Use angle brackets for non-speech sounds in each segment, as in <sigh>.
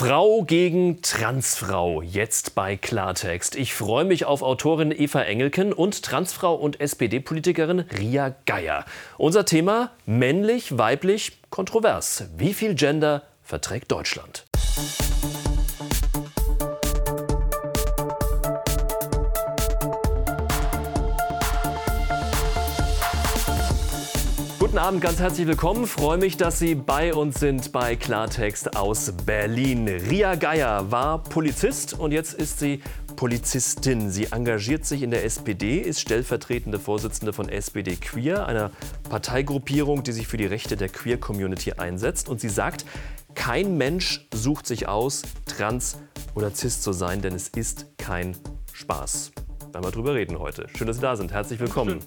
Frau gegen Transfrau, jetzt bei Klartext. Ich freue mich auf Autorin Eva Engelken und Transfrau und SPD-Politikerin Ria Geier. Unser Thema männlich, weiblich, kontrovers. Wie viel Gender verträgt Deutschland? Guten Abend, ganz herzlich willkommen. Freue mich, dass Sie bei uns sind bei Klartext aus Berlin. Ria Geier war Polizist und jetzt ist sie Polizistin. Sie engagiert sich in der SPD, ist stellvertretende Vorsitzende von SPD Queer, einer Parteigruppierung, die sich für die Rechte der Queer-Community einsetzt. Und sie sagt, kein Mensch sucht sich aus, trans oder cis zu sein, denn es ist kein Spaß. Da wir drüber reden heute. Schön, dass Sie da sind. Herzlich willkommen.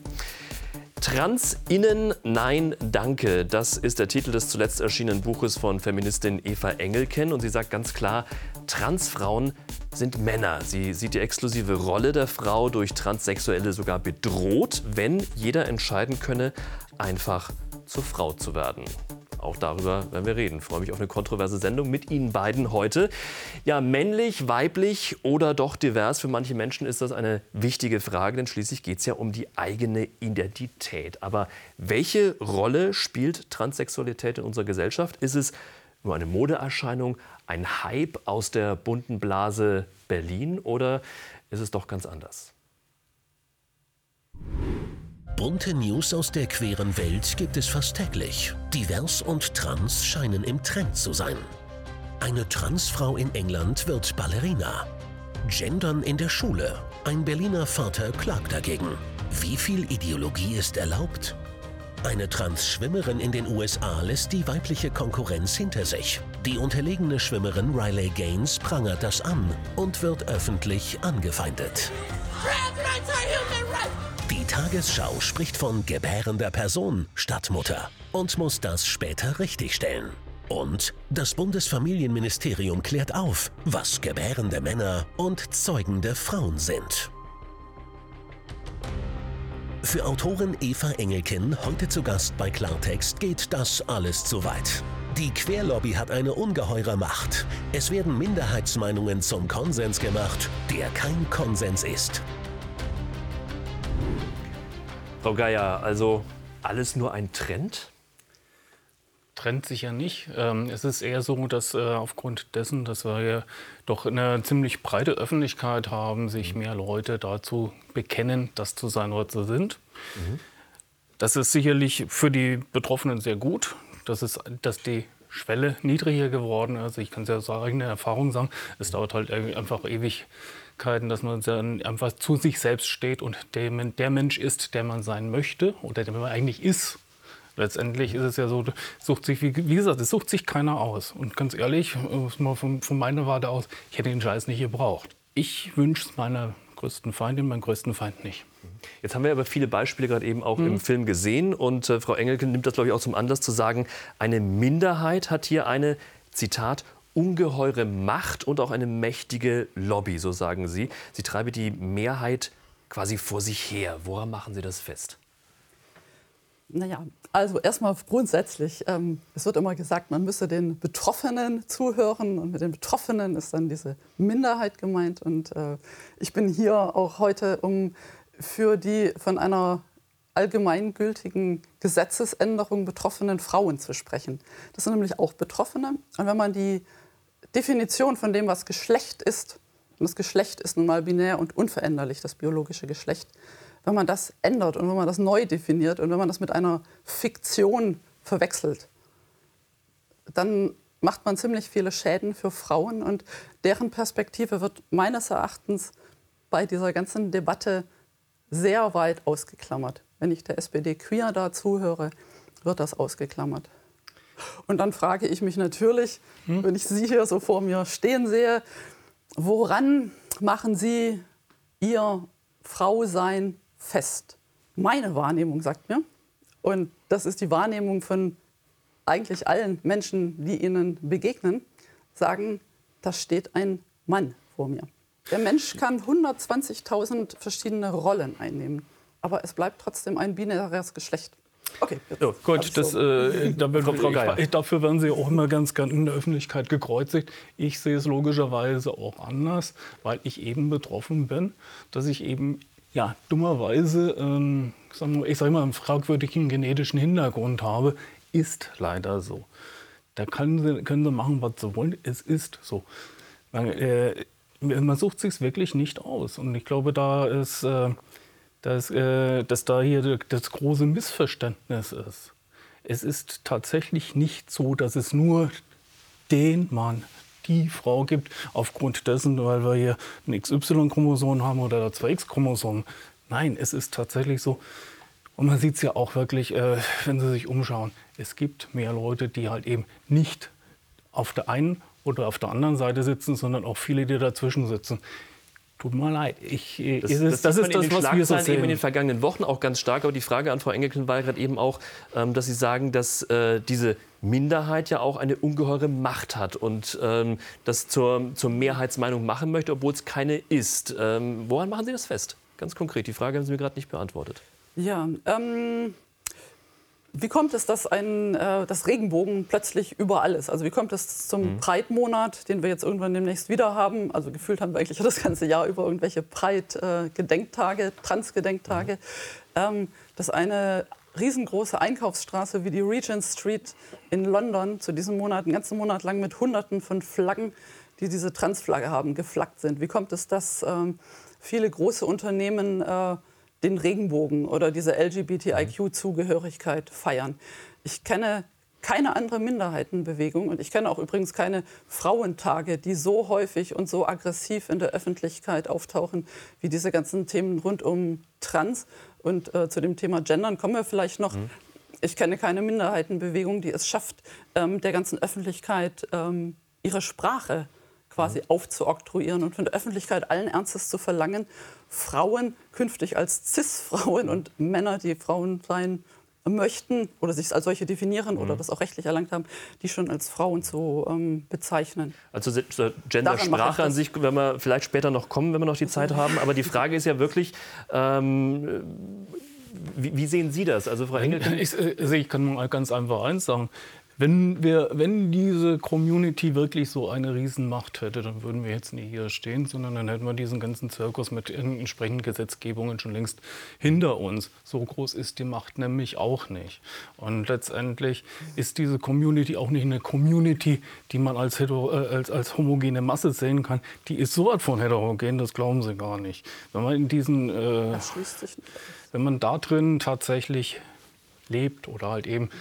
Transinnen, nein, danke. Das ist der Titel des zuletzt erschienenen Buches von Feministin Eva Engelken. Und sie sagt ganz klar, Transfrauen sind Männer. Sie sieht die exklusive Rolle der Frau durch Transsexuelle sogar bedroht, wenn jeder entscheiden könne, einfach zur Frau zu werden. Auch darüber werden wir reden. Ich freue mich auf eine kontroverse Sendung mit Ihnen beiden heute. Ja, männlich, weiblich oder doch divers? Für manche Menschen ist das eine wichtige Frage, denn schließlich geht es ja um die eigene Identität. Aber welche Rolle spielt Transsexualität in unserer Gesellschaft? Ist es nur eine Modeerscheinung, ein Hype aus der bunten Blase Berlin oder ist es doch ganz anders? Bunte News aus der queeren Welt gibt es fast täglich. Divers und trans scheinen im Trend zu sein. Eine Transfrau in England wird Ballerina. Gendern in der Schule. Ein Berliner Vater klagt dagegen. Wie viel Ideologie ist erlaubt? Eine Trans-Schwimmerin in den USA lässt die weibliche Konkurrenz hinter sich. Die unterlegene Schwimmerin Riley Gaines prangert das an und wird öffentlich angefeindet. Die Tagesschau spricht von gebärender Person statt Mutter und muss das später richtigstellen. Und das Bundesfamilienministerium klärt auf, was gebärende Männer und zeugende Frauen sind. Für Autorin Eva Engelken, heute zu Gast bei Klartext, geht das alles zu weit. Die Querlobby hat eine ungeheure Macht. Es werden Minderheitsmeinungen zum Konsens gemacht, der kein Konsens ist. Frau Geier, also alles nur ein Trend? Trend sicher nicht. Ähm, es ist eher so, dass äh, aufgrund dessen, dass wir ja doch eine ziemlich breite Öffentlichkeit haben, sich mhm. mehr Leute dazu bekennen, das zu sein, was sie sind. Mhm. Das ist sicherlich für die Betroffenen sehr gut. Das ist, dass die Schwelle niedriger geworden ist. Ich kann es ja aus eigener Erfahrung sagen, es dauert halt einfach ewig Möglichkeiten, dass man dann einfach zu sich selbst steht und der, Mensch ist, der man sein möchte oder der man eigentlich ist. Letztendlich ist es ja so, sucht sich, wie, wie gesagt, es sucht sich keiner aus. Und ganz ehrlich, mal von, von meiner Warte aus, ich hätte den Scheiß nicht gebraucht. Ich wünsche es meiner größten Feindin, meinem größten Feind nicht. Jetzt haben wir aber viele Beispiele gerade eben auch mhm. im Film gesehen. Und äh, Frau Engelke nimmt das, glaube ich, auch zum Anlass zu sagen, eine Minderheit hat hier eine, Zitat, ungeheure Macht und auch eine mächtige Lobby, so sagen Sie. Sie treibe die Mehrheit quasi vor sich her. Woran machen Sie das fest? Naja, also erstmal grundsätzlich. Ähm, es wird immer gesagt, man müsse den Betroffenen zuhören und mit den Betroffenen ist dann diese Minderheit gemeint. Und äh, ich bin hier auch heute, um für die von einer allgemeingültigen Gesetzesänderung betroffenen Frauen zu sprechen. Das sind nämlich auch Betroffene. Und wenn man die Definition von dem, was Geschlecht ist, und das Geschlecht ist nun mal binär und unveränderlich, das biologische Geschlecht, wenn man das ändert und wenn man das neu definiert und wenn man das mit einer Fiktion verwechselt, dann macht man ziemlich viele Schäden für Frauen und deren Perspektive wird meines Erachtens bei dieser ganzen Debatte sehr weit ausgeklammert. Wenn ich der SPD queer da zuhöre, wird das ausgeklammert. Und dann frage ich mich natürlich, hm? wenn ich Sie hier so vor mir stehen sehe, woran machen Sie Ihr Frausein fest? Meine Wahrnehmung sagt mir, und das ist die Wahrnehmung von eigentlich allen Menschen, die Ihnen begegnen, sagen, da steht ein Mann vor mir. Der Mensch kann 120.000 verschiedene Rollen einnehmen, aber es bleibt trotzdem ein binäres Geschlecht. Okay. Ja, gut, das, äh, dafür, Frau ich, dafür werden Sie auch immer ganz gern in der Öffentlichkeit gekreuzigt. Ich sehe es logischerweise auch anders, weil ich eben betroffen bin, dass ich eben ja, dummerweise, ähm, ich sage mal, einen fragwürdigen genetischen Hintergrund habe, ist leider so. Da können sie, können sie machen, was sie wollen. Es ist so. Man, äh, man sucht sich wirklich nicht aus. Und ich glaube, da ist, äh, dass, äh, dass da hier das große Missverständnis ist. Es ist tatsächlich nicht so, dass es nur den Mann, die Frau gibt, aufgrund dessen, weil wir hier ein XY-Chromosom haben oder zwei X-Chromosom. Nein, es ist tatsächlich so. Und man sieht es ja auch wirklich, äh, wenn Sie sich umschauen. Es gibt mehr Leute, die halt eben nicht auf der einen oder auf der anderen Seite sitzen, sondern auch viele, die dazwischen sitzen. Tut mir leid. Ich, äh, das, ist, das, das ist das, was wir so sehen. eben in den vergangenen Wochen auch ganz stark. Aber die Frage an Frau Engelken war gerade eben auch, ähm, dass Sie sagen, dass äh, diese Minderheit ja auch eine ungeheure Macht hat und ähm, das zur, zur Mehrheitsmeinung machen möchte, obwohl es keine ist. Ähm, woran machen Sie das fest? Ganz konkret. Die Frage haben Sie mir gerade nicht beantwortet. Ja, ähm, wie kommt es, dass ein, äh, das Regenbogen plötzlich überall ist? Also wie kommt es zum mhm. Pride-Monat, den wir jetzt irgendwann demnächst wieder haben? Also gefühlt haben wir eigentlich das ganze Jahr über irgendwelche Pride-Gedenktage, Trans-Gedenktage. Mhm. Ähm, dass eine riesengroße Einkaufsstraße wie die Regent Street in London zu diesem Monat, einen ganzen Monat lang mit Hunderten von Flaggen, die diese Transflagge haben, geflaggt sind. Wie kommt es, dass ähm, viele große Unternehmen äh, den Regenbogen oder diese LGBTIQ-Zugehörigkeit feiern. Ich kenne keine andere Minderheitenbewegung und ich kenne auch übrigens keine Frauentage, die so häufig und so aggressiv in der Öffentlichkeit auftauchen wie diese ganzen Themen rund um Trans. Und äh, zu dem Thema Gendern kommen wir vielleicht noch. Mhm. Ich kenne keine Minderheitenbewegung, die es schafft, ähm, der ganzen Öffentlichkeit ähm, ihre Sprache quasi mhm. aufzuoktroyieren und von der Öffentlichkeit allen Ernstes zu verlangen, Frauen künftig als Cis-Frauen und Männer, die Frauen sein möchten oder sich als solche definieren mhm. oder das auch rechtlich erlangt haben, die schon als Frauen zu ähm, bezeichnen. Also zur Gendersprache an sich werden wir vielleicht später noch kommen, wenn wir noch die <laughs> Zeit haben. Aber die Frage ist ja wirklich, ähm, wie, wie, sehen Sie das? Also Frau Engel, ich, ich, also ich kann mal ganz einfach eins sagen. Wenn, wir, wenn diese Community wirklich so eine Riesenmacht hätte, dann würden wir jetzt nicht hier stehen, sondern dann hätten wir diesen ganzen Zirkus mit entsprechenden Gesetzgebungen schon längst hinter uns. So groß ist die Macht nämlich auch nicht. Und letztendlich ist diese Community auch nicht eine Community, die man als, hetero, äh, als, als homogene Masse sehen kann. Die ist so weit von heterogen, das glauben Sie gar nicht. Wenn man in diesen, äh, wenn man da drin tatsächlich lebt oder halt eben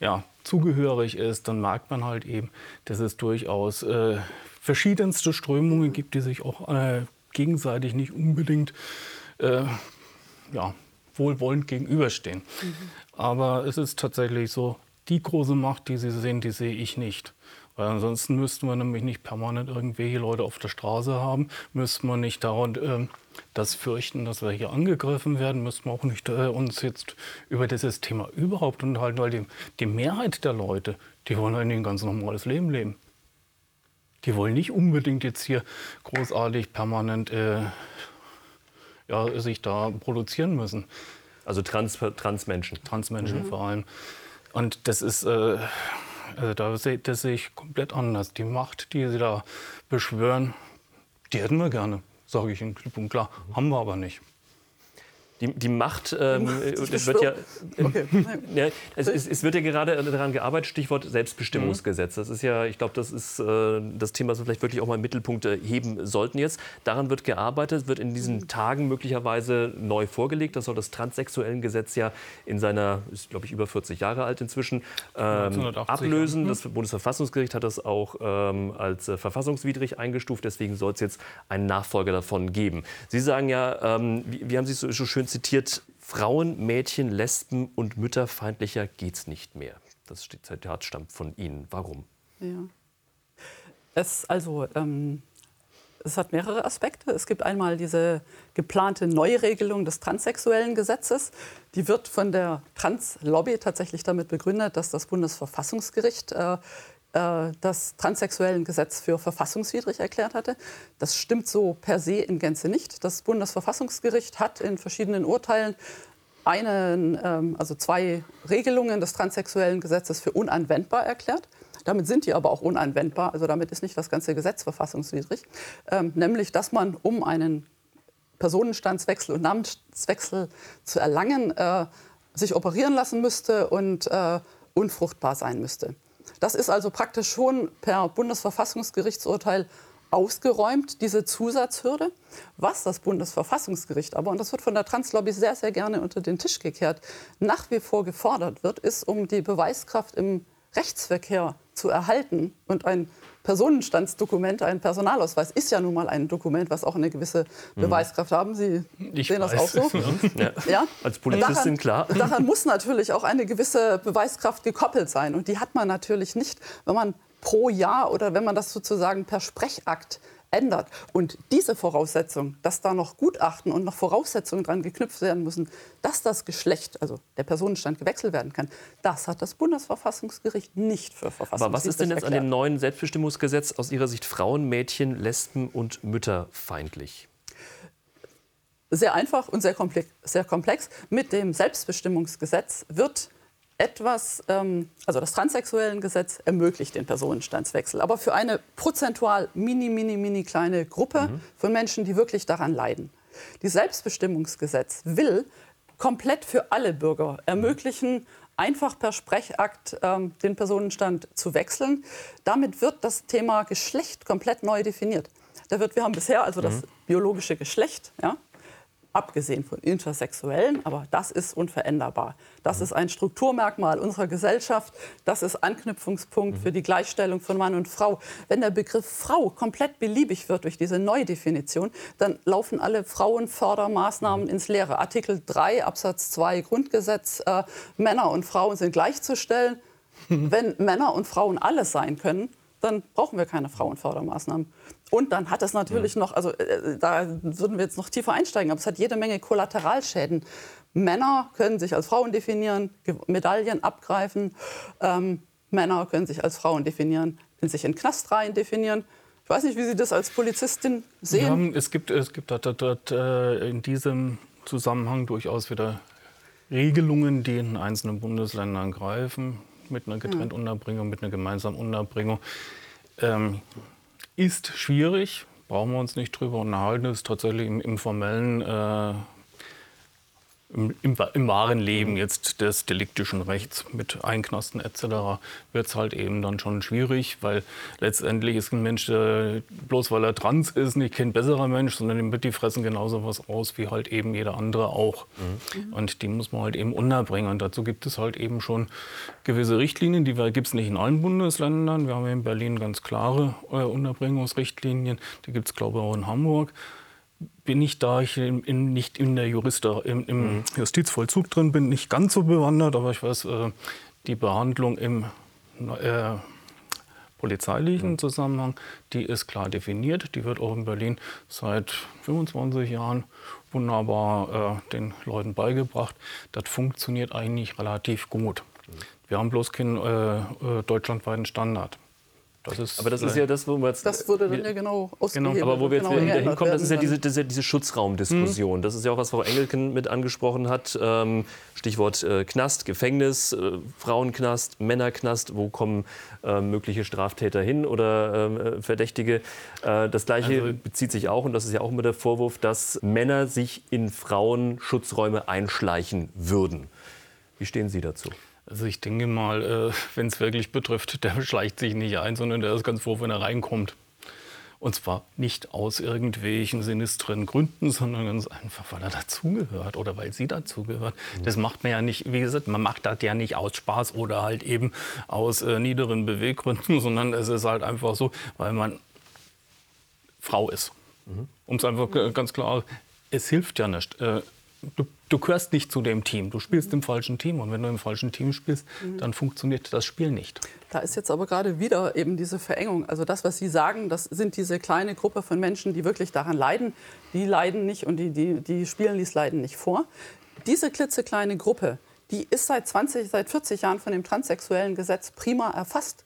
ja, zugehörig ist, dann merkt man halt eben, dass es durchaus äh, verschiedenste Strömungen gibt, die sich auch äh, gegenseitig nicht unbedingt äh, ja, wohlwollend gegenüberstehen. Mhm. Aber es ist tatsächlich so, die große Macht, die Sie sehen, die sehe ich nicht. Weil ansonsten müssten wir nämlich nicht permanent irgendwelche Leute auf der Straße haben, müssten wir nicht dauernd äh, das fürchten, dass wir hier angegriffen werden, müssen wir auch nicht äh, uns jetzt über dieses Thema überhaupt unterhalten, weil die, die Mehrheit der Leute, die wollen eigentlich ein ganz normales Leben leben. Die wollen nicht unbedingt jetzt hier großartig permanent äh, ja, sich da produzieren müssen. Also Trans Transmenschen. Transmenschen mhm. vor allem. Und das ist, äh, also da sehe das sehe ich komplett anders. Die Macht, die sie da beschwören, die hätten wir gerne sage ich Ihnen klipp und klar. Haben wir aber nicht. Die, die Macht, <laughs> ähm, das wird ja, okay. <laughs> ja es, es, es, wird ja gerade daran gearbeitet, Stichwort Selbstbestimmungsgesetz. Das ist ja, ich glaube, das ist äh, das Thema, was wir vielleicht wirklich auch mal im Mittelpunkt äh, heben sollten jetzt. Daran wird gearbeitet, wird in diesen Tagen möglicherweise neu vorgelegt. Das soll das Transsexuellengesetz ja in seiner, ist glaube ich über 40 Jahre alt inzwischen, ähm, ablösen. Das Bundesverfassungsgericht hat das auch ähm, als äh, verfassungswidrig eingestuft. Deswegen soll es jetzt einen Nachfolger davon geben. Sie sagen ja, ähm, wie, wie haben Sie es so, so schön zitiert, Frauen, Mädchen, Lesben und mütterfeindlicher geht's nicht mehr. Das Zitat stammt von Ihnen. Warum? Ja. Es, also, ähm, es hat mehrere Aspekte. Es gibt einmal diese geplante Neuregelung des transsexuellen Gesetzes. Die wird von der Trans-Lobby tatsächlich damit begründet, dass das Bundesverfassungsgericht äh, das transsexuellen Gesetz für verfassungswidrig erklärt hatte. Das stimmt so per se in Gänze nicht. Das Bundesverfassungsgericht hat in verschiedenen Urteilen einen, ähm, also zwei Regelungen des transsexuellen Gesetzes für unanwendbar erklärt. Damit sind die aber auch unanwendbar, also damit ist nicht das ganze Gesetz verfassungswidrig. Ähm, nämlich, dass man, um einen Personenstandswechsel und Namenswechsel zu erlangen, äh, sich operieren lassen müsste und äh, unfruchtbar sein müsste. Das ist also praktisch schon per Bundesverfassungsgerichtsurteil ausgeräumt, diese Zusatzhürde. Was das Bundesverfassungsgericht aber, und das wird von der Translobby sehr, sehr gerne unter den Tisch gekehrt, nach wie vor gefordert wird, ist, um die Beweiskraft im Rechtsverkehr zu erhalten und ein Personenstandsdokument, ein Personalausweis ist ja nun mal ein Dokument, was auch eine gewisse mhm. Beweiskraft haben. Sie ich sehen das weiß. auch so. <laughs> Ja. ja. Als Polizistin klar. Daran muss natürlich auch eine gewisse Beweiskraft gekoppelt sein. Und die hat man natürlich nicht, wenn man pro Jahr oder wenn man das sozusagen per Sprechakt ändert. Und diese Voraussetzung, dass da noch Gutachten und noch Voraussetzungen dran geknüpft werden müssen, dass das Geschlecht, also der Personenstand gewechselt werden kann, das hat das Bundesverfassungsgericht nicht für Verfassungsgericht Aber was ist denn jetzt erklärt. an dem neuen Selbstbestimmungsgesetz aus Ihrer Sicht Frauen, Mädchen, Lesben und Mütter feindlich? Sehr einfach und sehr komplex. Sehr komplex. Mit dem Selbstbestimmungsgesetz wird etwas, ähm, also das Transsexuellengesetz ermöglicht den Personenstandswechsel, aber für eine prozentual mini, mini, mini kleine Gruppe mhm. von Menschen, die wirklich daran leiden. Die Selbstbestimmungsgesetz will komplett für alle Bürger ermöglichen, einfach per Sprechakt ähm, den Personenstand zu wechseln. Damit wird das Thema Geschlecht komplett neu definiert. Da wird, wir haben bisher also das mhm. biologische Geschlecht, ja, abgesehen von Intersexuellen, aber das ist unveränderbar. Das mhm. ist ein Strukturmerkmal unserer Gesellschaft. Das ist Anknüpfungspunkt mhm. für die Gleichstellung von Mann und Frau. Wenn der Begriff Frau komplett beliebig wird durch diese Neudefinition, dann laufen alle Frauenfördermaßnahmen mhm. ins Leere. Artikel 3 Absatz 2 Grundgesetz, äh, Männer und Frauen sind gleichzustellen. <laughs> Wenn Männer und Frauen alles sein können, dann brauchen wir keine Frauenfördermaßnahmen. Und dann hat es natürlich mhm. noch, also äh, da würden wir jetzt noch tiefer einsteigen, aber es hat jede Menge Kollateralschäden. Männer können sich als Frauen definieren, Medaillen abgreifen. Ähm, Männer können sich als Frauen definieren, sich in Knast rein definieren. Ich weiß nicht, wie Sie das als Polizistin sehen. Haben, es gibt, es gibt dort, dort, dort äh, in diesem Zusammenhang durchaus wieder Regelungen, die in einzelnen Bundesländern greifen, mit einer getrennten hm. Unterbringung, mit einer gemeinsamen Unterbringung. Ähm, ist schwierig, brauchen wir uns nicht drüber unterhalten, ist tatsächlich im, im formellen äh, im, im, im, wahren Leben jetzt des deliktischen Rechts mit Einknasten etc. wird es halt eben dann schon schwierig, weil letztendlich ist ein Mensch, der, bloß weil er trans ist, nicht kein besserer Mensch, sondern dem wird die fressen genauso was aus wie halt eben jeder andere auch. Mhm. Und die muss man halt eben unterbringen. Und dazu gibt es halt eben schon gewisse Richtlinien, die gibt es nicht in allen Bundesländern. Wir haben in Berlin ganz klare äh, Unterbringungsrichtlinien, die gibt es glaube ich auch in Hamburg bin ich, da ich in, in, nicht in der Jurist, im, im mhm. Justizvollzug drin bin, nicht ganz so bewandert, aber ich weiß, äh, die Behandlung im äh, polizeilichen mhm. Zusammenhang, die ist klar definiert. Die wird auch in Berlin seit 25 Jahren wunderbar äh, den Leuten beigebracht. Das funktioniert eigentlich relativ gut. Mhm. Wir haben bloß keinen äh, äh deutschlandweiten Standard. Das ist aber das ist ja das, wo wir jetzt. Das wurde dann ja genau. Genau. Aber wo wir jetzt genau wieder hinkommen, das ist ja diese, diese, diese Schutzraumdiskussion. Mhm. Das ist ja auch, was Frau Engelken mit angesprochen hat. Ähm, Stichwort äh, Knast, Gefängnis, äh, Frauenknast, Männerknast. Wo kommen äh, mögliche Straftäter hin oder ähm, äh, Verdächtige? Äh, das Gleiche also, bezieht sich auch, und das ist ja auch immer der Vorwurf, dass Männer sich in Frauenschutzräume einschleichen würden. Wie stehen Sie dazu? Also ich denke mal, äh, wenn es wirklich betrifft, der schleicht sich nicht ein, sondern der ist ganz froh, wenn er reinkommt. Und zwar nicht aus irgendwelchen sinistren Gründen, sondern ganz einfach, weil er dazugehört oder weil sie dazugehört. Mhm. Das macht man ja nicht, wie gesagt, man macht das ja nicht aus Spaß oder halt eben aus äh, niederen Beweggründen, <laughs> sondern es ist halt einfach so, weil man Frau ist. Mhm. Um es einfach ganz klar, es hilft ja nicht. Äh, du, du gehörst nicht zu dem Team. Du spielst im falschen Team. Und wenn du im falschen Team spielst, mhm. dann funktioniert das Spiel nicht. Da ist jetzt aber gerade wieder eben diese Verengung. Also das, was Sie sagen, das sind diese kleine Gruppe von Menschen, die wirklich daran leiden. Die leiden nicht und die, die, die spielen dies Leiden nicht vor. Diese klitzekleine Gruppe, die ist seit 20, seit 40 Jahren von dem transsexuellen Gesetz prima erfasst.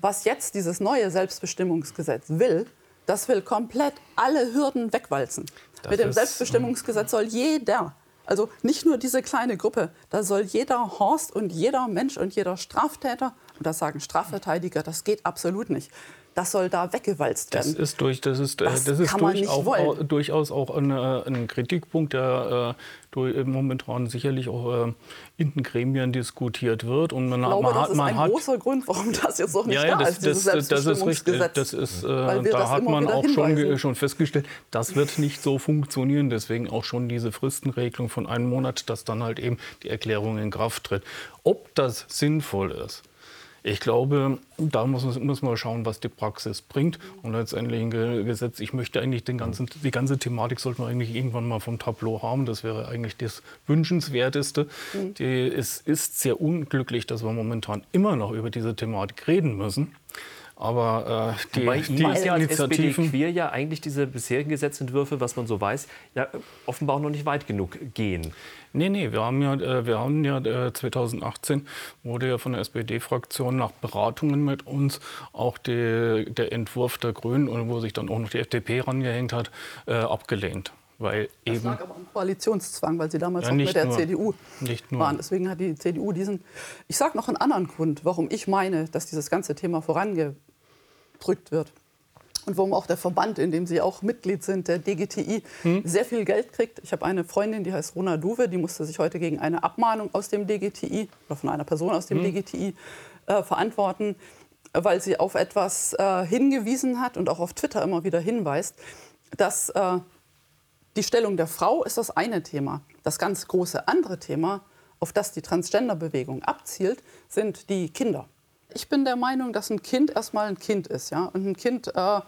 Was jetzt dieses neue Selbstbestimmungsgesetz will, das will komplett alle Hürden wegwalzen. Das Mit dem Selbstbestimmungsgesetz soll jeder Also nicht nur diese kleine Gruppe, da soll jeder Horst und jeder Mensch und jeder Straftäter, und das sagen Strafverteidiger, das geht absolut nicht. Das soll da weggewalzt werden. Das ist, durch, das ist, äh, Das das ist durch auch, auch, durchaus auch ein, äh, ein Kritikpunkt, der äh, durch, momentan sicherlich auch äh, in den Gremien diskutiert wird. Und man, Ich glaube, man das hat, ist ein hat großer Grund, warum das jetzt noch nicht ja, da das, ist, dieses. Selbstbestimmungsgesetz. Das ist, äh, da hat man auch schon, schon festgestellt, das wird nicht so funktionieren. Deswegen auch schon diese Fristenregelung von einem Monat, dass dann halt eben die Erklärung in Kraft tritt. Ob das sinnvoll ist, ich glaube, da muss, man- muss man schauen, was die Praxis bringt. Und letztendlich ein Ge- Gesetz, ich möchte eigentlich den ganzen, die ganze Thematik sollte man eigentlich irgendwann mal vom Tableau haben. Das wäre eigentlich das Wünschenswerteste. Mhm. Die, es ist sehr unglücklich, dass wir momentan immer noch über diese Thematik reden müssen. Aber äh, die, Bei die ist ja als SPD Initiativen. queer ja eigentlich diese bisherigen Gesetzentwürfe, was man so weiß, ja offenbar auch noch nicht weit genug gehen. Nee, nee, wir haben ja, äh, wir haben ja äh, 2018 wurde ja von der SPD-Fraktion nach Beratungen mit uns auch die, der Entwurf der Grünen, und wo sich dann auch noch die FDP rangehängt hat, äh, abgelehnt. Weil Das eben lag aber am Koalitionszwang, weil sie damals Ja, auch mit nicht der nur. CDU Nicht nur. waren. Deswegen hat die CDU diesen. Ich sage noch einen anderen Grund, warum ich meine, dass dieses ganze Thema vorangedrückt wird. Und warum auch der Verband, in dem Sie auch Mitglied sind, der DGTI, Hm? sehr viel Geld kriegt. Ich habe eine Freundin, die heißt Rona Duwe, die musste sich heute gegen eine Abmahnung aus dem DGTI oder von einer Person aus Hm? dem DGTI äh, verantworten, weil sie auf etwas äh, hingewiesen hat und auch auf Twitter immer wieder hinweist, dass äh, die Stellung der Frau ist das eine Thema. Das ganz große andere Thema, auf das die Transgender-Bewegung abzielt, sind die Kinder. Ich bin der Meinung, dass ein Kind erstmal ein Kind ist. Ja? Und ein Kind, äh, äh,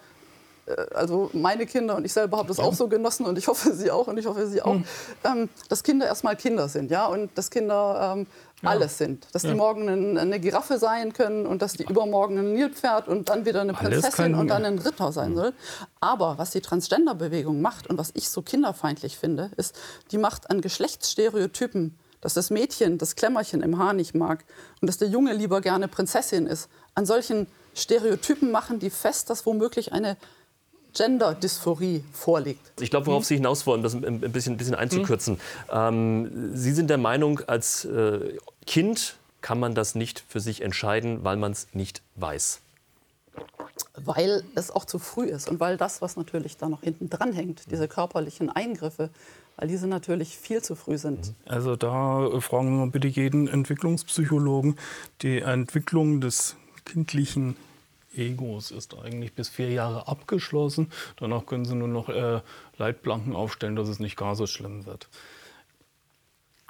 also meine Kinder und ich selber habe das auch so genossen und ich hoffe, Sie auch und ich hoffe, Sie auch, ähm, dass Kinder erstmal Kinder sind. Ja? Und dass Kinder ähm, alles sind. Dass die morgen ein, eine Giraffe sein können und dass die übermorgen ein Nilpferd und dann wieder eine Prinzessin und dann ein Ritter sein soll. Aber was die Transgender-Bewegung macht und was ich so kinderfeindlich finde, ist, die macht an Geschlechtsstereotypen, dass das Mädchen das Klemmerchen im Haar nicht mag und dass der Junge lieber gerne Prinzessin ist. An solchen Stereotypen machen die fest, dass womöglich eine Gender-Dysphorie vorliegt. Ich glaube, worauf Sie hinaus wollen, das ein bisschen, ein bisschen einzukürzen. Ähm, Sie sind der Meinung, als äh, Kind kann man das nicht für sich entscheiden, weil man es nicht weiß. Weil es auch zu früh ist und weil das, was natürlich da noch hinten dran hängt, diese körperlichen Eingriffe, weil diese natürlich viel zu früh sind. Also da äh, fragen wir mal bitte jeden Entwicklungspsychologen. Die Entwicklung des kindlichen Egos ist eigentlich bis vier Jahre abgeschlossen. Danach können Sie nur noch äh, Leitplanken aufstellen, dass es nicht gar so schlimm wird.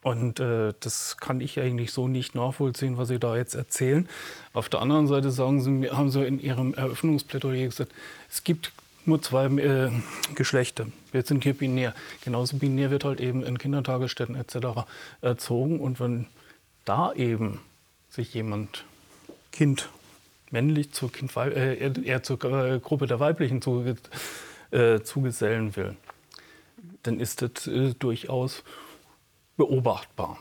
Und äh, das kann ich eigentlich so nicht nachvollziehen, was Sie da jetzt erzählen. Auf der anderen Seite sagen Sie, haben Sie in Ihrem Eröffnungsplädoyer gesagt, es gibt nur zwei äh, Geschlechter. Wir sind hier binär. Genauso binär wird halt eben in Kindertagesstätten etc. erzogen. Und wenn da eben sich jemand Kind männlich zur kind, äh, eher- zur äh, Gruppe der Weiblichen zuge, äh, zugesellen will, dann ist das äh, durchaus beobachtbar.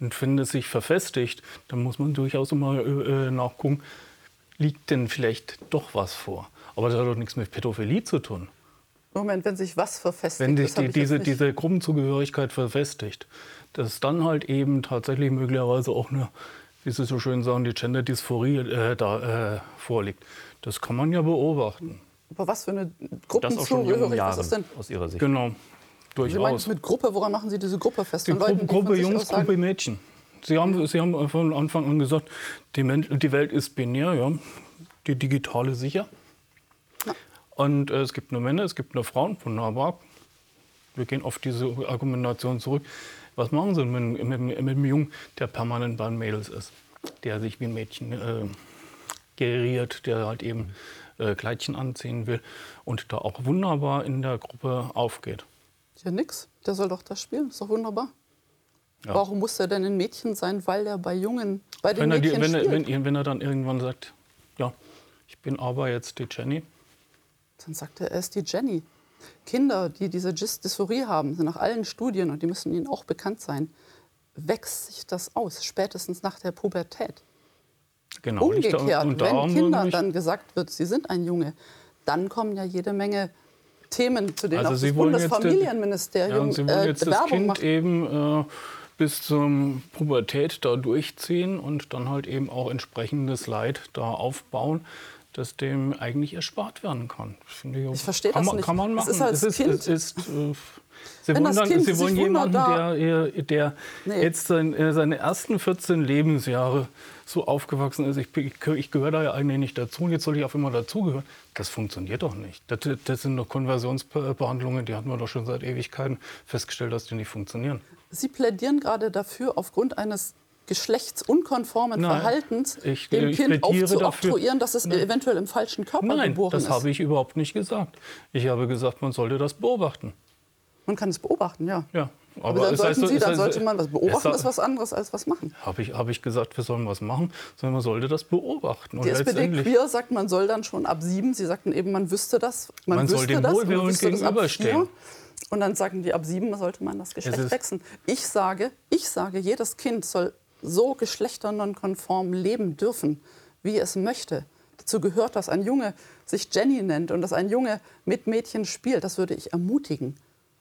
Und wenn es sich verfestigt, dann muss man durchaus immer äh, nachgucken, liegt denn vielleicht doch was vor. Aber das hat doch nichts mit Pädophilie zu tun. Moment, wenn sich was verfestigt. Wenn sich die, diese, diese Gruppenzugehörigkeit verfestigt, dass dann halt eben tatsächlich möglicherweise auch eine, wie Sie so schön sagen, die Gender-Dysphorie äh, da äh, vorliegt. Das kann man ja beobachten. Aber was für eine Gruppenzugehörigkeit was ist denn? Aus Ihrer Sicht. Genau, Sie meinen durchaus. mit Gruppe, woran machen Sie diese Gruppe fest? Die Von Leuten, Gruppe, die Gruppe Jungs, aus sagen, Gruppe Mädchen. Sie haben, Sie haben von Anfang an gesagt, die Welt ist binär, ja. die digitale sicher. Und äh, es gibt nur Männer, es gibt nur Frauen, wunderbar. Wir gehen auf diese Argumentation zurück. Was machen Sie mit, mit, mit einem Jungen, der permanent bei den Mädels ist? Der sich wie ein Mädchen äh, geriert, der halt eben äh, Kleidchen anziehen will und da auch wunderbar in der Gruppe aufgeht. Ja, nix. Der soll doch das spielen. Ist doch wunderbar. Ja. Warum muss er denn ein Mädchen sein, weil er bei Jungen, bei den Wenn er, die, Mädchen wenn, er, spielt? wenn, wenn er dann irgendwann sagt, ja, ich bin aber jetzt die Jenny, Dann sagt er, er ist die Jenny. Kinder, die diese Dys- Dysphorie haben, sind nach allen Studien, und die müssen Ihnen auch bekannt sein, wächst sich das aus, spätestens nach der Pubertät. genau. Umgekehrt, und wenn Kindern dann gesagt wird, sie sind ein Junge, dann kommen ja jede Menge Themen, zu denen Also auch das jetzt den- Bundesfamilienministerium Ja, äh, jetzt das Werbung Kind macht. eben äh, bis zum Pubertät da durchziehen und dann halt eben auch entsprechendes Leid da aufbauen, das dem eigentlich erspart werden kann. Auch- Ich verstehe das man, nicht. Kann man Es machen. ist als es ist, Kind- Es ist, äh, Sie dann, Kind Sie wollen jemanden, der, der Nee. jetzt sein, äh, seine ersten 14 Lebensjahre so aufgewachsen ist. Ich, ich, ich gehöre da ja eigentlich nicht dazu und jetzt soll ich auf einmal dazugehören. Das funktioniert doch nicht. Das, das sind doch Konversionsbehandlungen, die hatten wir doch schon seit Ewigkeiten festgestellt, dass die nicht funktionieren. Sie plädieren gerade dafür, aufgrund eines geschlechtsunkonformen Nein, Verhaltens ich- dem ich Kind aufzuoktroyieren, dass es Nein. eventuell im falschen Körper Nein, geboren das ist. habe ich überhaupt nicht gesagt. Ich habe gesagt, man sollte das beobachten. Man kann es beobachten, ja. Ja, Aber, dann es sollten heißt- Sie, dann heißt- sollte man was beobachten, ist was anderes als was machen. Habe ich, habe ich gesagt, wir sollen was machen, sondern man sollte das beobachten. Und Die SPD Queer sagt, man soll dann schon ab sieben. Sie sagten eben, man wüsste das. Man, Man soll wüsste dem das, das ab gegenüberstehen. Und dann sagen die, ab sieben sollte man das Geschlecht wechseln. Ich sage, ich sage, jedes Kind soll so geschlechternonkonform leben dürfen, wie es möchte. Dazu gehört, dass ein Junge sich Jenny nennt und dass ein Junge mit Mädchen spielt. Das würde ich ermutigen.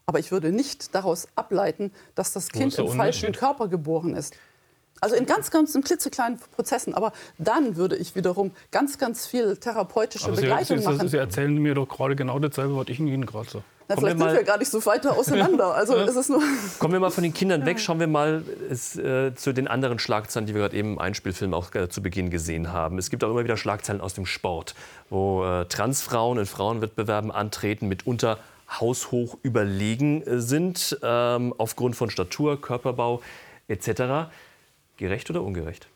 Aber ich würde nicht daraus ableiten, dass das Kind im falschen? Körper geboren ist. Also in ganz, ganz in klitzekleinen Prozessen. Aber dann würde ich wiederum ganz, ganz viel therapeutische Aber Sie, Begleitung Sie, machen. Sie erzählen mir doch gerade genau dasselbe, was ich Ihnen gerade sage. Na, Kommen wir vielleicht sind mal- wir gar nicht so weiter auseinander. <laughs> Also es ist nur. <laughs> Kommen wir mal von den Kindern weg, schauen wir mal es, äh, zu den anderen Schlagzeilen, die wir gerade eben im Einspielfilm auch äh, zu Beginn gesehen haben. Es gibt auch immer wieder Schlagzeilen aus dem Sport, wo äh, Transfrauen in Frauenwettbewerben antreten, mitunter haushoch überlegen äh, sind, ähm, aufgrund von Statur, Körperbau etc. Gerecht oder ungerecht?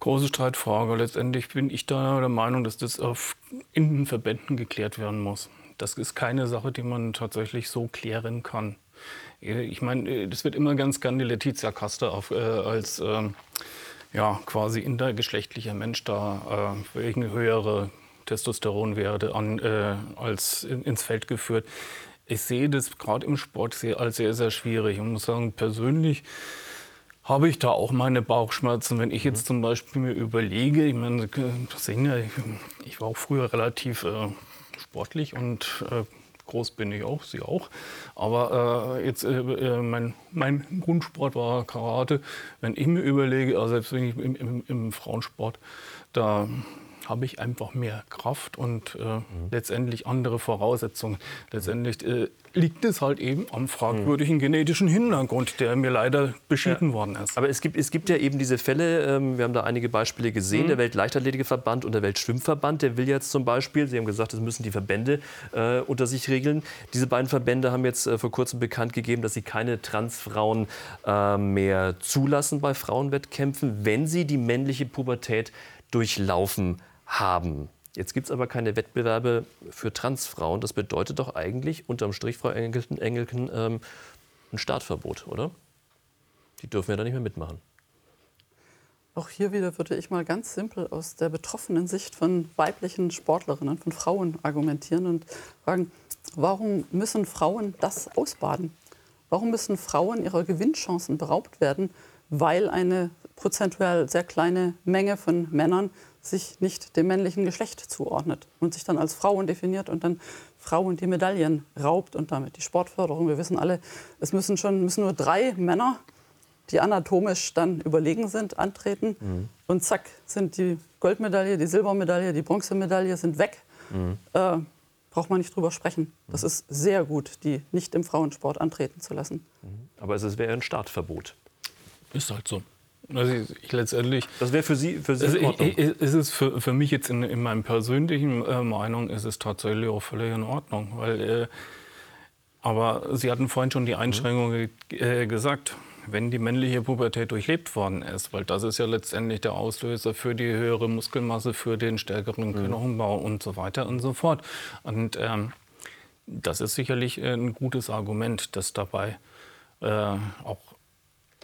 Große Streitfrage. Letztendlich bin ich da der Meinung, dass das auf, in den Verbänden geklärt werden muss. Das ist keine Sache, die man tatsächlich so klären kann. Ich meine, das wird immer ganz gerne die Letizia Caster auf, äh, als ähm, ja, quasi intergeschlechtlicher Mensch da äh, wegen höhere Testosteronwerte an, äh, als in, ins Feld geführt. Ich sehe das gerade im Sport sehr, als sehr, sehr schwierig. Ich muss sagen, persönlich habe ich da auch meine Bauchschmerzen, wenn ich jetzt zum Beispiel mir überlege, ich meine, sehen ja, ich, ich war auch früher relativ äh, sportlich und äh, groß bin ich auch, Sie auch. Aber äh, jetzt, äh, äh, mein, mein Grundsport war Karate. Wenn ich mir überlege, also selbst wenn ich im, im, im Frauensport, da habe ich einfach mehr Kraft und äh, letztendlich andere Voraussetzungen. Letztendlich äh, liegt es halt eben am fragwürdigen genetischen Hintergrund, der mir leider beschieden worden ist. Aber es gibt, es gibt ja eben diese Fälle, ähm, wir haben da einige Beispiele gesehen, der Weltleichtathletikverband und der Weltschwimmverband, der will jetzt zum Beispiel, Sie haben gesagt, das müssen die Verbände äh, unter sich regeln. Diese beiden Verbände haben jetzt äh, vor kurzem bekannt gegeben, dass sie keine Transfrauen äh, mehr zulassen bei Frauenwettkämpfen, wenn sie die männliche Pubertät durchlaufen haben. Jetzt gibt es aber keine Wettbewerbe für Transfrauen. Das bedeutet doch eigentlich unterm Strich, Frau Engelken, Engelken ähm, ein Startverbot, oder? Die dürfen ja da nicht mehr mitmachen. Auch hier wieder würde ich mal ganz simpel aus der betroffenen Sicht von weiblichen Sportlerinnen, von Frauen argumentieren und fragen, warum müssen Frauen das ausbaden? Warum müssen Frauen ihrer Gewinnchancen beraubt werden, weil eine prozentuell sehr kleine Menge von Männern sich nicht dem männlichen Geschlecht zuordnet und sich dann als Frauen definiert und dann Frauen die Medaillen raubt und damit die Sportförderung. Wir wissen alle, es müssen schon müssen nur drei Männer die anatomisch dann überlegen sind, antreten. Und zack, sind die Goldmedaille, die Silbermedaille, die Bronzemedaille sind weg. Äh, braucht man nicht drüber sprechen. Das ist sehr gut, die nicht im Frauensport antreten zu lassen. Aber es wäre ein Startverbot. Ist halt so. Also ich, ich letztendlich Das wäre für Sie, für Sie Also in Ordnung. ich, es ist für, für mich jetzt in, in meinem persönlichen äh, Meinung ist es tatsächlich auch völlig in Ordnung, weil äh, aber Sie hatten vorhin schon die Einschränkung äh, gesagt, wenn die männliche Pubertät durchlebt worden ist, weil das ist ja letztendlich der Auslöser für die höhere Muskelmasse, für den stärkeren Knochenbau und so weiter und so fort. Und ähm, das ist sicherlich ein gutes Argument, das dabei äh, auch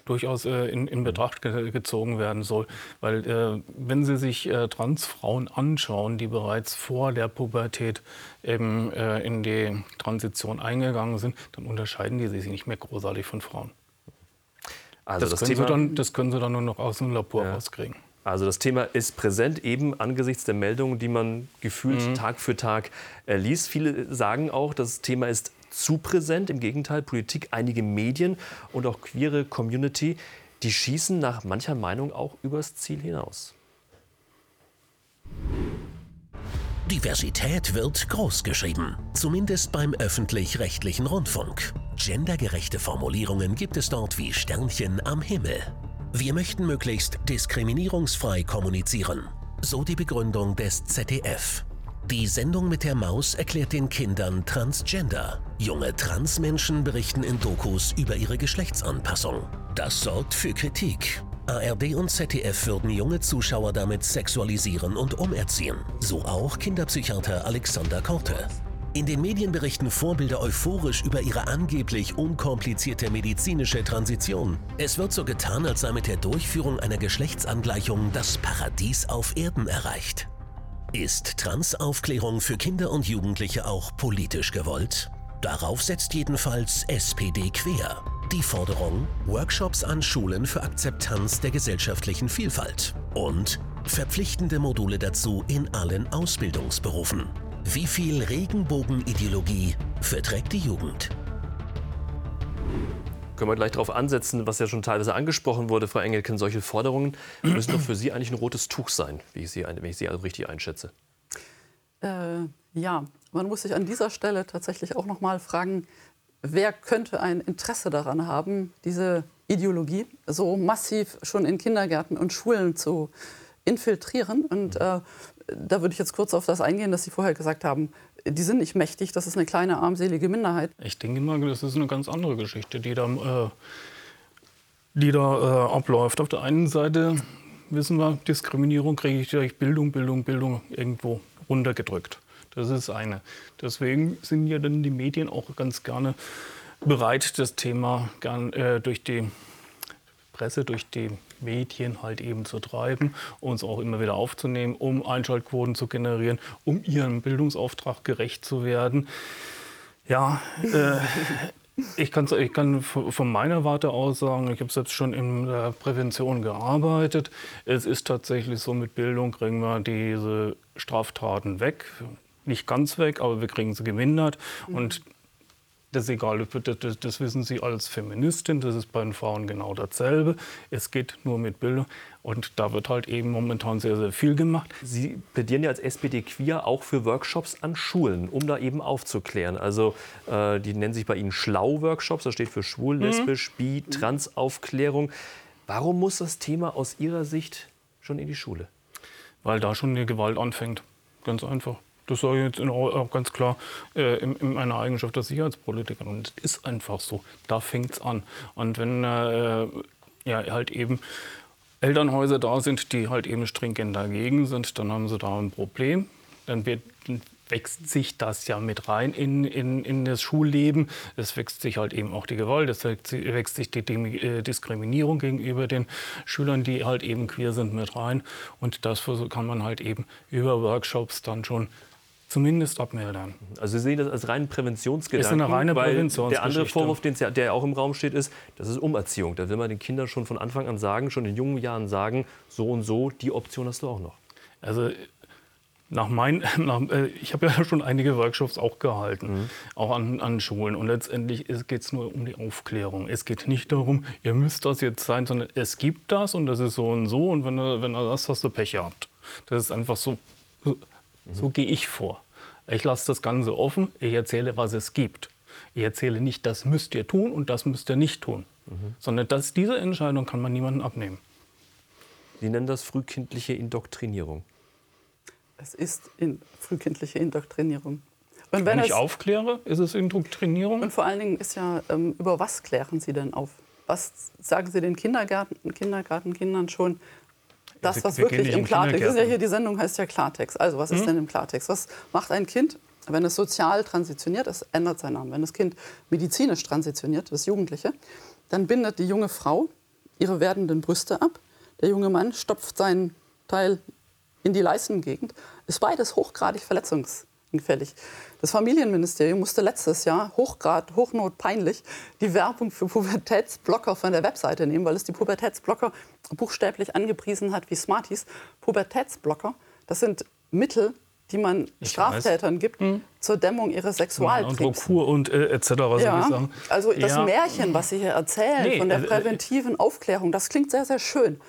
durchaus äh, in, in Betracht ge gezogen werden soll. Weil äh, wenn Sie sich äh, Transfrauen anschauen, die bereits vor der Pubertät eben in die Transition eingegangen sind, dann unterscheiden die sich nicht mehr großartig von Frauen. Also Das, das, können, Thema, Sie dann, das können Sie dann nur noch aus dem Labor Ja. rauskriegen. Also das Thema ist präsent, eben angesichts der Meldungen, die man gefühlt mhm. Tag für Tag äh, liest. Viele sagen auch, das Thema ist zu präsent. Im Gegenteil, Politik, einige Medien und auch queere Community, die schießen nach mancher Meinung auch übers Ziel hinaus. Diversität wird großgeschrieben, zumindest beim öffentlich-rechtlichen Rundfunk. Gendergerechte Formulierungen gibt es dort wie Sternchen am Himmel. Wir möchten möglichst diskriminierungsfrei kommunizieren. So die Begründung des ZDF. Die Sendung mit der Maus erklärt den Kindern Transgender. Junge Transmenschen berichten in Dokus über ihre Geschlechtsanpassung. Das sorgt für Kritik. ARD und ZDF würden junge Zuschauer damit sexualisieren und umerziehen. So auch Kinderpsychiater Alexander Korte. In den Medien berichten Vorbilder euphorisch über ihre angeblich unkomplizierte medizinische Transition. Es wird so getan, als sei mit der Durchführung einer Geschlechtsangleichung das Paradies auf Erden erreicht. Ist Transaufklärung für Kinder und Jugendliche auch politisch gewollt? Darauf setzt jedenfalls SPD quer. Die Forderung Workshops an Schulen für Akzeptanz der gesellschaftlichen Vielfalt und verpflichtende Module dazu in allen Ausbildungsberufen. Wie viel Regenbogenideologie verträgt die Jugend? Können wir gleich darauf ansetzen, was ja schon teilweise angesprochen wurde, Frau Engelken. Solche Forderungen müssen doch für Sie eigentlich ein rotes Tuch sein, wie ich Sie, wenn ich Sie also richtig einschätze. Äh, ja, man muss sich an dieser Stelle tatsächlich auch noch mal fragen, wer könnte ein Interesse daran haben, diese Ideologie so massiv schon in Kindergärten und Schulen zu infiltrieren. Und äh, da würde ich jetzt kurz auf das eingehen, dass Sie vorher gesagt haben, die sind nicht mächtig, das ist eine kleine armselige Minderheit. Ich denke mal, das ist eine ganz andere Geschichte, die da, äh, die da äh, abläuft. Auf der einen Seite wissen wir, Diskriminierung kriege ich durch Bildung, Bildung, Bildung irgendwo runtergedrückt. Das ist eine. Deswegen sind ja dann die Medien auch ganz gerne bereit, das Thema gern, äh, durch die Presse, durch die Medien halt eben zu treiben, uns auch immer wieder aufzunehmen, um Einschaltquoten zu generieren, um ihrem Bildungsauftrag gerecht zu werden. Ja, äh, ich, ich, kann von meiner Warte aus sagen, ich habe selbst schon in der Prävention gearbeitet. Es ist tatsächlich so, mit Bildung kriegen wir diese Straftaten weg. Nicht ganz weg, aber wir kriegen sie gemindert. Mhm. Und das ist egal, das, das, wissen Sie als Feministin, das ist bei den Frauen genau dasselbe. Es geht nur mit Bildung und da wird halt eben momentan sehr, sehr viel gemacht. Sie plädieren ja als SPD Queer auch für Workshops an Schulen, um da eben aufzuklären. Also äh, die nennen sich bei Ihnen Schlau-Workshops, das steht für schwul, mhm. lesbisch, bi, Trans-Aufklärung. Warum muss das Thema aus Ihrer Sicht schon in die Schule? Weil da schon die Gewalt anfängt, ganz einfach. Das sage ich jetzt auch ganz klar äh, in, in, meiner Eigenschaft als Sicherheitspolitiker. Und es ist einfach so. Da fängt es an. Und wenn äh, ja, halt eben Elternhäuser da sind, die halt eben stringent dagegen sind, dann haben sie da ein Problem. Dann wird, wächst sich das ja mit rein in, in, in das Schulleben. Es wächst sich halt eben auch die Gewalt, es wächst, wächst sich die äh, Diskriminierung gegenüber den Schülern, die halt eben queer sind, mit rein. Und das kann man halt eben über Workshops dann schon zumindest abmildern. Also Sie sehen das als reinen Präventionsgedanken. Ist eine reine Präventionsgeschichte. Der andere Vorwurf, der auch im Raum steht, ist, das ist Umerziehung. Da will man den Kindern schon von Anfang an sagen, schon in jungen Jahren sagen, so und so, die Option hast du auch noch. Also nach mein, <laughs> nach, äh, ich habe ja schon einige Workshops auch gehalten, mhm. auch an, an, Schulen. Und letztendlich geht es nur um die Aufklärung. Es geht nicht darum, ihr müsst das jetzt sein, sondern es gibt das und das ist so und so. Und wenn du, wenn du das hast, du Pech gehabt. Das ist einfach so, so gehe ich vor. Ich lasse das Ganze offen, ich erzähle, was es gibt. Ich erzähle nicht, das müsst ihr tun und das müsst ihr nicht tun. Mhm. Sondern das, diese Entscheidung kann man niemandem abnehmen. Sie nennen das frühkindliche Indoktrinierung. Es ist in frühkindliche Indoktrinierung. Und wenn, wenn ich aufkläre, ist es Indoktrinierung? Und vor allen Dingen ist ja, ähm, über was klären Sie denn auf? Was sagen Sie den Kindergarten, Kindergartenkindern schon? Das, was wir, wirklich im Klartext ist. Ja hier, die Sendung heißt ja Klartext. Also, was ist mhm. denn im Klartext? Was macht ein Kind, wenn es sozial transitioniert ist, ändert seinen Namen. Wenn das Kind medizinisch transitioniert, das Jugendliche, dann bindet die junge Frau ihre werdenden Brüste ab. Der junge Mann stopft seinen Teil in die Leistengegend. Ist beides hochgradig verletzungs hinfällig. Das Familienministerium musste letztes Jahr, Hochgrad, hochnotpeinlich, die Werbung für Pubertätsblocker von der Webseite nehmen, weil es die Pubertätsblocker buchstäblich angepriesen hat wie Smarties. Pubertätsblocker, das sind Mittel, die man ich Straftätern weiß. gibt hm. zur Dämmung ihres Sexualtriebs. Und und äh, etc. Ja. Also das ja. Märchen, was Sie hier erzählen nee, von der äh, äh, präventiven Aufklärung, das klingt sehr, sehr schön.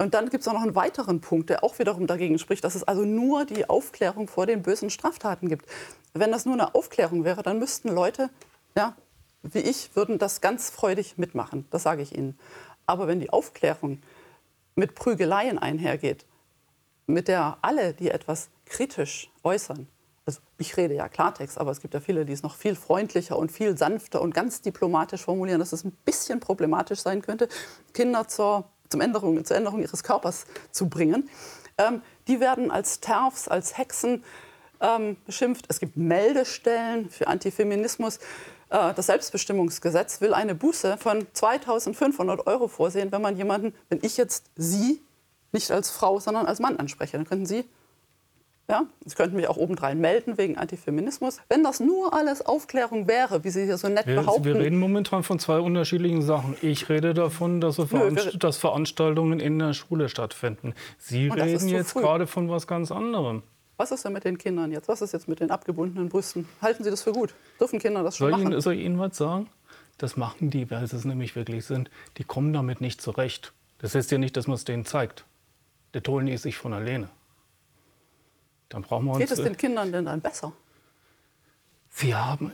Und dann gibt es auch noch einen weiteren Punkt, der auch wiederum dagegen spricht, dass es also nur die Aufklärung vor den bösen Straftaten gibt. Wenn das nur eine Aufklärung wäre, dann müssten Leute, ja, wie ich, würden das ganz freudig mitmachen. Das sage ich Ihnen. Aber wenn die Aufklärung mit Prügeleien einhergeht, mit der alle, die etwas kritisch äußern, also ich rede ja Klartext, aber es gibt ja viele, die es noch viel freundlicher und viel sanfter und ganz diplomatisch formulieren, dass es ein bisschen problematisch sein könnte, Kinder zur zum Änderung, zur Änderung ihres Körpers zu bringen. Ähm, die werden als TERFs, als Hexen ähm, beschimpft. Es gibt Meldestellen für Antifeminismus. Äh, das Selbstbestimmungsgesetz will eine Buße von 2.500 Euro vorsehen, wenn man jemanden, wenn ich jetzt Sie nicht als Frau, sondern als Mann anspreche. Dann könnten Sie ja, Sie könnten mich auch obendrein melden wegen Antifeminismus. Wenn das nur alles Aufklärung wäre, wie Sie hier so nett wir, behaupten. Wir reden momentan von zwei unterschiedlichen Sachen. Ich rede davon, dass, Veranst dass Veranstaltungen in der Schule stattfinden. Sie reden jetzt früh. gerade von was ganz anderem. Was ist denn mit den Kindern jetzt? Was ist jetzt mit den abgebundenen Brüsten? Halten Sie das für gut? Dürfen Kinder das schon soll machen? Ihnen, soll ich Ihnen was sagen? Das machen die, weil sie es nämlich wirklich sind. Die kommen damit nicht zurecht. Das heißt ja nicht, dass man es denen zeigt. Der holen die sich von alleine. Dann brauchen wir uns, geht es den Kindern denn dann besser? Sie haben,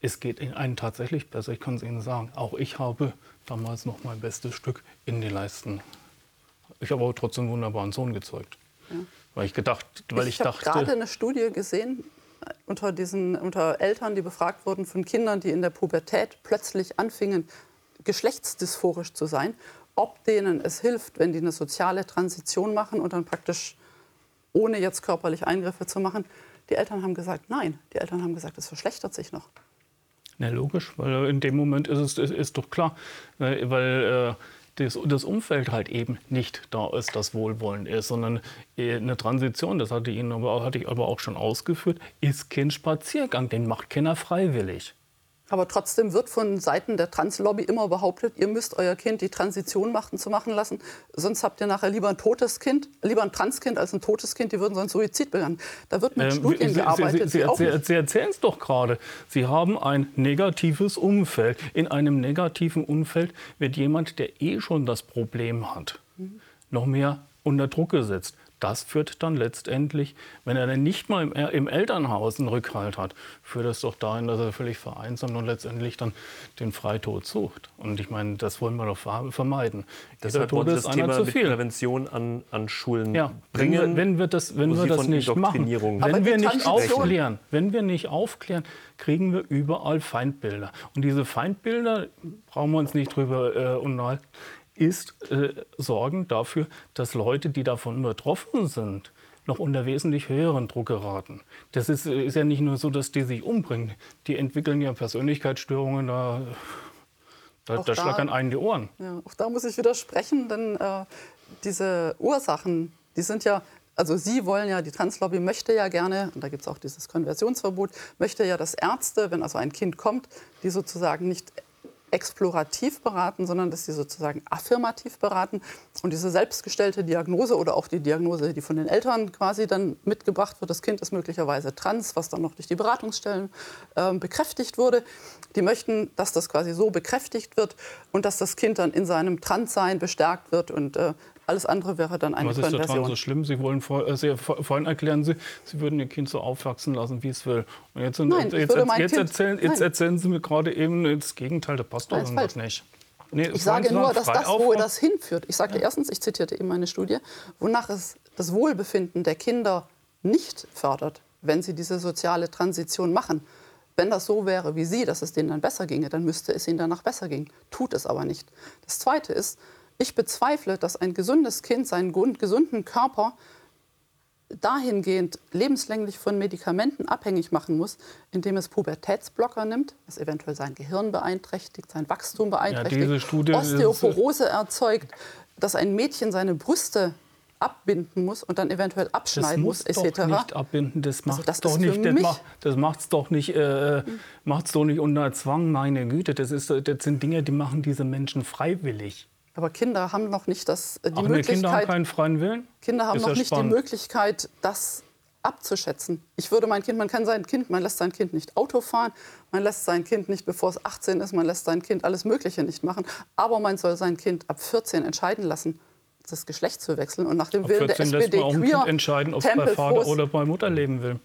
es geht ihnen tatsächlich besser, ich kann es Ihnen sagen. Auch ich habe damals noch mein bestes Stück in die Leisten. Ich habe aber trotzdem einen wunderbaren Sohn gezeugt. Ja. Weil ich gedacht, weil ich, ich habe gerade eine Studie gesehen äh, unter, diesen, unter Eltern, die befragt wurden von Kindern, die in der Pubertät plötzlich anfingen, geschlechtsdysphorisch zu sein, ob denen es hilft, wenn die eine soziale Transition machen und dann praktisch ohne jetzt körperlich Eingriffe zu machen. Die Eltern haben gesagt, nein. Die Eltern haben gesagt, es verschlechtert sich noch. Na logisch, weil in dem Moment ist es ist, ist doch klar, weil äh, das, das, Umfeld halt eben nicht da ist, das Wohlwollen ist, sondern äh, eine Transition, das hatte, Ihnen aber, hatte ich aber auch schon ausgeführt, ist kein Spaziergang, den macht keiner freiwillig. Aber trotzdem wird von Seiten der Translobby immer behauptet, ihr müsst euer Kind die Transition machen, zu machen lassen. Sonst habt ihr nachher lieber ein totes Kind, lieber ein Transkind als ein totes Kind. Die würden sonst Suizid begangen. Da wird mit ähm, Studien Sie, gearbeitet. Sie, Sie, Sie, Sie erzählen es doch gerade. Sie haben ein negatives Umfeld. In einem negativen Umfeld wird jemand, der eh schon das Problem hat, mhm. noch mehr unter Druck gesetzt das führt dann letztendlich, wenn er dann nicht mal im, im, Elternhaus einen Rückhalt hat, führt das doch dahin, dass er völlig vereinsamt und letztendlich dann den Freitod sucht. Und ich meine, das wollen wir doch vermeiden. Deshalb Tod ist das Thema zu viel. Prävention an, an Schulen ja, bringen. Wenn wir, wenn wir das, wenn wir das nicht machen, wenn wir nicht aufklären, wenn wir nicht aufklären, kriegen wir überall Feindbilder. Und diese Feindbilder brauchen wir uns nicht drüber äh, unterhalten ist äh, Sorgen dafür, dass Leute, die davon betroffen sind, noch unter wesentlich höheren Druck geraten. Das ist, ist ja nicht nur so, dass die sich umbringen. Die entwickeln ja Persönlichkeitsstörungen, da, da, da schlackern einen die Ohren. Ja, auch da muss ich widersprechen, denn äh, diese Ursachen, die sind ja also Sie wollen ja, die Translobby möchte ja gerne, und da gibt es auch dieses Konversionsverbot, möchte ja, dass Ärzte, wenn also ein Kind kommt, die sozusagen nicht explorativ beraten, sondern dass sie sozusagen affirmativ beraten. Und diese selbstgestellte Diagnose oder auch die Diagnose, die von den Eltern quasi dann mitgebracht wird, das Kind ist möglicherweise trans, was dann noch durch die Beratungsstellen äh, bekräftigt wurde, die möchten, dass das quasi so bekräftigt wird und dass das Kind dann in seinem Transsein bestärkt wird und äh, alles andere wäre dann eine Was ist daran so schlimm? Sie wollen vor, äh, Sie, vorhin erklären Sie, Sie würden Ihr Kind so aufwachsen lassen, wie es will. Und jetzt, nein, jetzt, jetzt, jetzt, erzählen, jetzt erzählen, Sie mir gerade eben das Gegenteil. Das passt doch irgendwas nicht. Nee, ich sage nur, dass das, wo das hinführt. Ich sagte ja. erstens, ich zitierte eben eine Studie, wonach es das Wohlbefinden der Kinder nicht fördert, wenn sie diese soziale Transition machen. Wenn das so wäre wie Sie, dass es denen dann besser ginge, dann müsste es ihnen danach besser gehen. Tut es aber nicht. Das Zweite ist, ich bezweifle, dass ein gesundes Kind seinen gesunden Körper dahingehend lebenslänglich von Medikamenten abhängig machen muss, indem es Pubertätsblocker nimmt, was eventuell sein Gehirn beeinträchtigt, sein Wachstum beeinträchtigt, ja, Osteoporose erzeugt, dass ein Mädchen seine Brüste abbinden muss und dann eventuell abschneiden muss, etc. Das nicht abbinden, das macht also das doch nicht, das, macht, das macht's doch nicht, äh, macht's doch nicht unter Zwang, meine Güte. Das, ist, das sind Dinge, die machen diese Menschen freiwillig. Aber Kinder haben noch nicht das, äh, die Ach, Möglichkeit. Kinder haben keinen freien Willen? Kinder haben ist noch nicht spannend. die Möglichkeit, das abzuschätzen. Ich würde mein Kind, man kann sein Kind, man lässt sein Kind nicht Auto fahren, man lässt sein Kind nicht, bevor es 18 ist, man lässt sein Kind alles Mögliche nicht machen. Aber man soll sein Kind ab 14 entscheiden lassen, das Geschlecht zu wechseln. Und nach dem Ab Willen der 14 lässt SPD man queer entscheiden, ob es bei Vater oder bei Mutter leben will.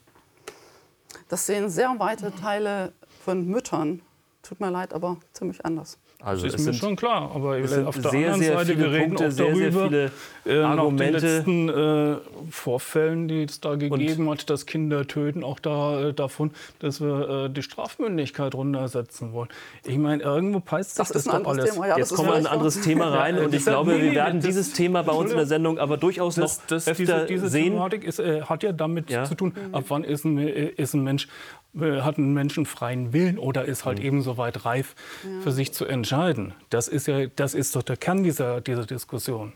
Das sehen sehr weite Teile von Müttern. Tut mir leid, aber ziemlich anders. Also das ist mir schon klar, aber auf der sehr, anderen sehr Seite, wir reden Punkte, auch sehr, darüber, sehr viele äh, nach den letzten äh, Vorfällen, die es da gegeben hat, dass Kinder töten, auch da, äh, davon, dass wir äh, die Strafmündigkeit runtersetzen wollen. Ich meine, irgendwo peist sich Das das, ist doch alles. Thema, ja, Jetzt das kommen wir in ein anderes Thema rein Ja, und ich glaube, nee, wir werden das- dieses Thema bei uns in der Sendung aber durchaus noch Das, das, öfter diese, diese sehen. Thematik ist, äh, hat ja damit Ja. zu tun, ab wann ist ein, äh, ist ein Mensch hat ein Mensch einen freien Willen oder ist Mhm. halt eben so weit reif, für sich zu entscheiden. Das ist ja, das ist doch der Kern dieser, dieser Diskussion.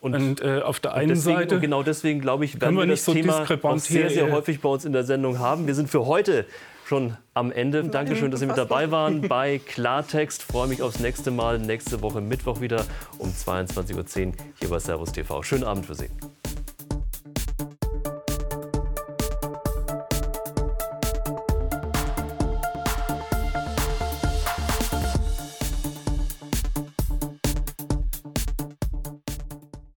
Und, äh, auf der einen Deswegen, Seite und genau deswegen, glaube ich, werden wir das so Thema noch sehr, hier, sehr äh, häufig bei uns in der Sendung haben. Wir sind für heute schon am Ende. Dankeschön, dass Sie mit dabei waren <laughs> bei Klartext. Freue mich aufs nächste Mal, nächste Woche Mittwoch wieder um 22.10 Uhr hier bei Servus TV. Schönen Abend für Sie.